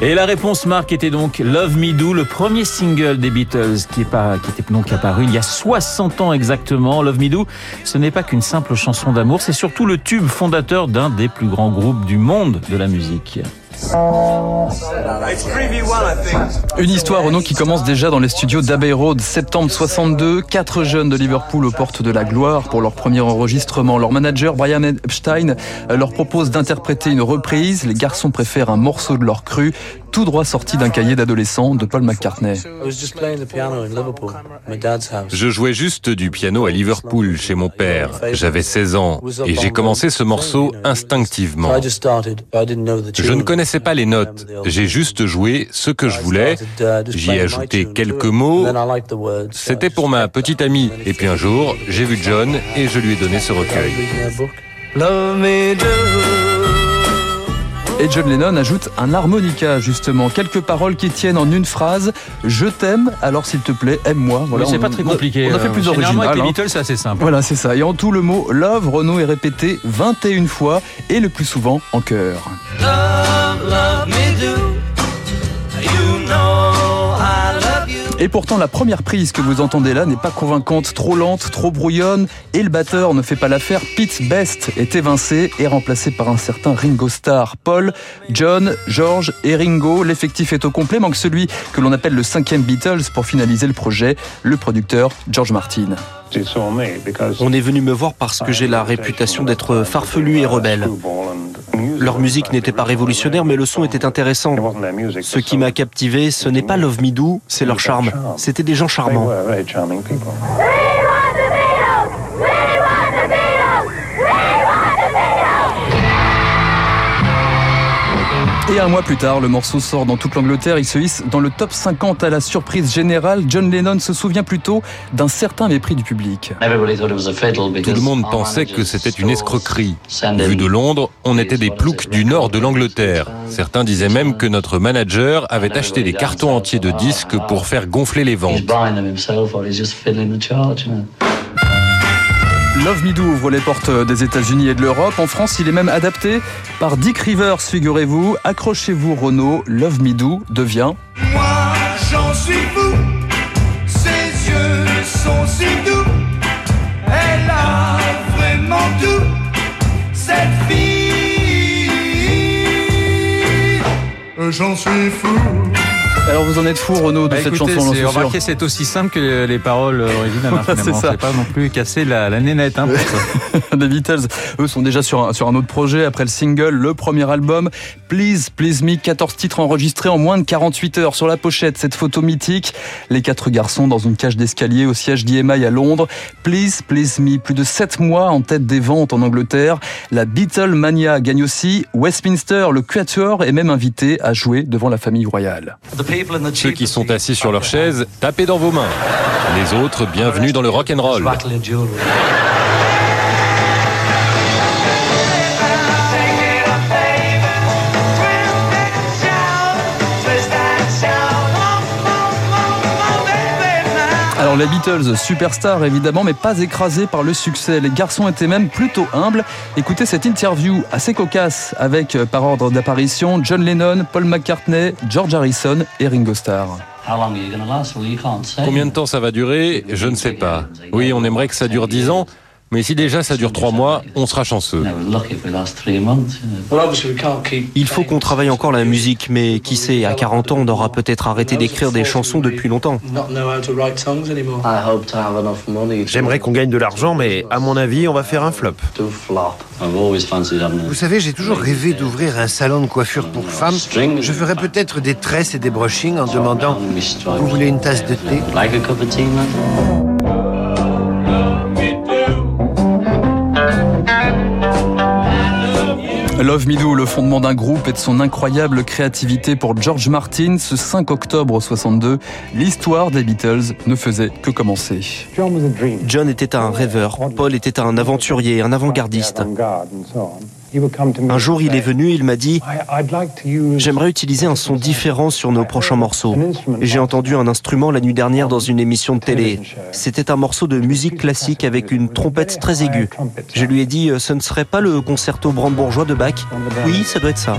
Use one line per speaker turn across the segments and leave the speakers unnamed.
Et la réponse Marc était donc Love Me Do, le premier single des Beatles qui, est pas, qui était donc apparu il y a 60 ans exactement. Love Me Do, ce n'est pas qu'une simple chanson d'amour, c'est surtout le tube fondateur d'un des plus grands groupes du monde de la musique.
Une histoire, Renaud, qui commence déjà dans les studios d'Abbey Road, septembre 62. Quatre jeunes de Liverpool aux portes de la gloire pour leur premier enregistrement. Leur manager, Brian Epstein, leur propose d'interpréter une reprise. Les garçons préfèrent un morceau de leur cru, tout droit sorti d'un cahier d'adolescent de Paul McCartney.
Je jouais juste du piano à Liverpool chez mon père. J'avais 16 ans et j'ai commencé ce morceau instinctivement. Je ne connaissais pas les notes, j'ai juste joué ce que je voulais, j'y ai ajouté quelques mots, c'était pour ma petite amie. Et puis un jour, j'ai vu John et je lui ai donné ce recueil.
Love me do.
Et John Lennon ajoute un harmonica, justement. Quelques paroles qui tiennent en une phrase. Je t'aime, alors s'il te plaît, aime-moi.
Voilà, c'est pas très compliqué.
On a fait
euh,
plus original.
avec les
hein.
Beatles, c'est assez simple.
Voilà, c'est ça. Et en tout, le mot love, Renaud est répété 21 fois et le plus souvent en chœur.
Love
Et pourtant, la première prise que vous entendez là n'est pas convaincante, trop lente, trop brouillonne, et le batteur ne fait pas l'affaire. Pete Best est évincé et remplacé par un certain Ringo Starr. Paul, John, George et Ringo, l'effectif est au complet, manque celui que l'on appelle le cinquième Beatles pour finaliser le projet, le producteur George Martin.
On est venu me voir parce que j'ai la réputation d'être farfelu et rebelle. Leur musique n'était pas révolutionnaire, mais le son était intéressant. Ce qui m'a captivé, ce n'est pas Love Me Do, c'est leur charme. C'était des gens charmants.
Et un mois plus tard, le morceau sort dans toute l'Angleterre. Il se hisse dans le top 50 à la surprise générale. John Lennon se souvient plutôt d'un certain mépris du public.
Tout le monde pensait que c'était une escroquerie. Vu de Londres, on était des ploucs du nord de l'Angleterre. Certains disaient même que notre manager avait acheté des cartons entiers de disques pour faire gonfler les ventes.
Love Me Do ouvre les portes des États-Unis et de l'Europe. En France, il est même adapté par Dick Rivers, figurez-vous. Accrochez-vous, Renaud. Love Me Do devient.
Moi j'en suis fou, ses yeux sont si doux, elle a vraiment tout, cette fille. J'en suis fou.
Alors, vous en êtes fou, Renaud, de
Bah,
cette
écoutez,
chanson,
c'est- remarquez, c'est aussi simple que les paroles originales. hein,
C'est ça.
C'est pas non plus casser la, la nénette. Hein, pour ça.
Les Beatles, eux, sont déjà sur un, sur un autre projet. Après le single, le premier album, Please, Please Me, 14 titres enregistrés en moins de 48 heures. Sur la pochette, cette photo mythique, les quatre garçons dans une cage d'escalier au siège d'IMI à Londres. Please, Please Me, plus de 7 mois en tête des ventes en Angleterre. La Beatlemania gagne aussi. Westminster, le Quatuor, est même invité à jouer devant la famille royale.
Ceux qui sont assis sur leurs chaises, tapez dans vos mains. Les autres, bienvenue dans le rock and roll.
Les Beatles, superstars évidemment, mais pas écrasés par le succès. Les garçons étaient même plutôt humbles. Écoutez cette interview assez cocasse avec, euh, par ordre d'apparition, John Lennon, Paul McCartney, George Harrison et Ringo Starr.
Combien de temps ça va durer? Je ne sais pas. Oui, on aimerait que ça dure 10 ans, mais si déjà ça dure 3 mois, on sera chanceux.
Il faut qu'on travaille encore la musique, mais qui sait, à 40 ans, on aura peut-être arrêté d'écrire des chansons depuis longtemps.
J'aimerais qu'on gagne de l'argent, mais à mon avis, on va faire un flop.
Vous savez, j'ai toujours rêvé d'ouvrir un salon de coiffure pour femmes. Je ferais peut-être des tresses et des brushings en demandant Vous voulez une tasse de thé?
Love Me Do, le fondement d'un groupe et de son incroyable créativité pour George Martin, ce 5 octobre 62, l'histoire des Beatles ne faisait que commencer.
John était un rêveur, Paul était un aventurier, un avant-gardiste. Un jour, il est venu, il m'a dit J'aimerais utiliser un son différent sur nos prochains morceaux. J'ai entendu un instrument la nuit dernière dans une émission de télé. C'était un morceau de musique classique avec une trompette très aiguë. Je lui ai dit Ce ne serait pas le concerto brandebourgeois de Bach Oui, ça doit être ça.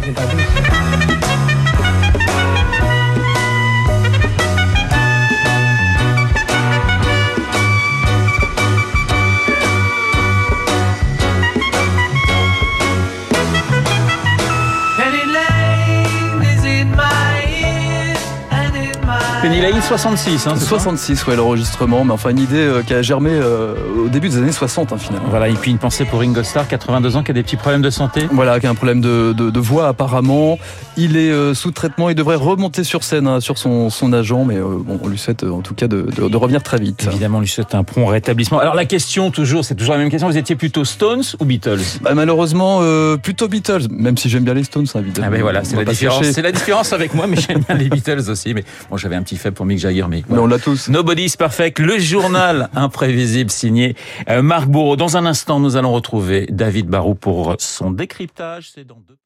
Penny Lane 66. Hein,
66, ouais, l'enregistrement, mais enfin une idée euh, qui a germé euh, au début des années 60 hein, finalement.
Voilà, et puis une pensée pour Ringo Starr, 82 ans, qui a des petits problèmes de santé.
Voilà, qui a un problème de, de, de voix apparemment. Il est euh, sous traitement, il devrait remonter sur scène hein, sur son, son agent, mais bon, on lui souhaite en tout cas de, revenir très vite.
Évidemment, on lui souhaite un prompt rétablissement. Alors la question, toujours, c'est toujours la même question, vous étiez plutôt Stones ou Beatles?
Bah, Malheureusement, plutôt Beatles, même si j'aime bien les Stones, évidemment.
Ah ben voilà, c'est la, différence, c'est la différence avec moi, mais j'aime bien les Beatles aussi. Mais bon, j'avais un petit fait pour Mick Jagger, mais,
mais on l'a tous.
Nobody's Perfect, le journal imprévisible signé Marc Bourreau. Dans un instant, nous allons retrouver David Barou pour son décryptage. C'est dans deux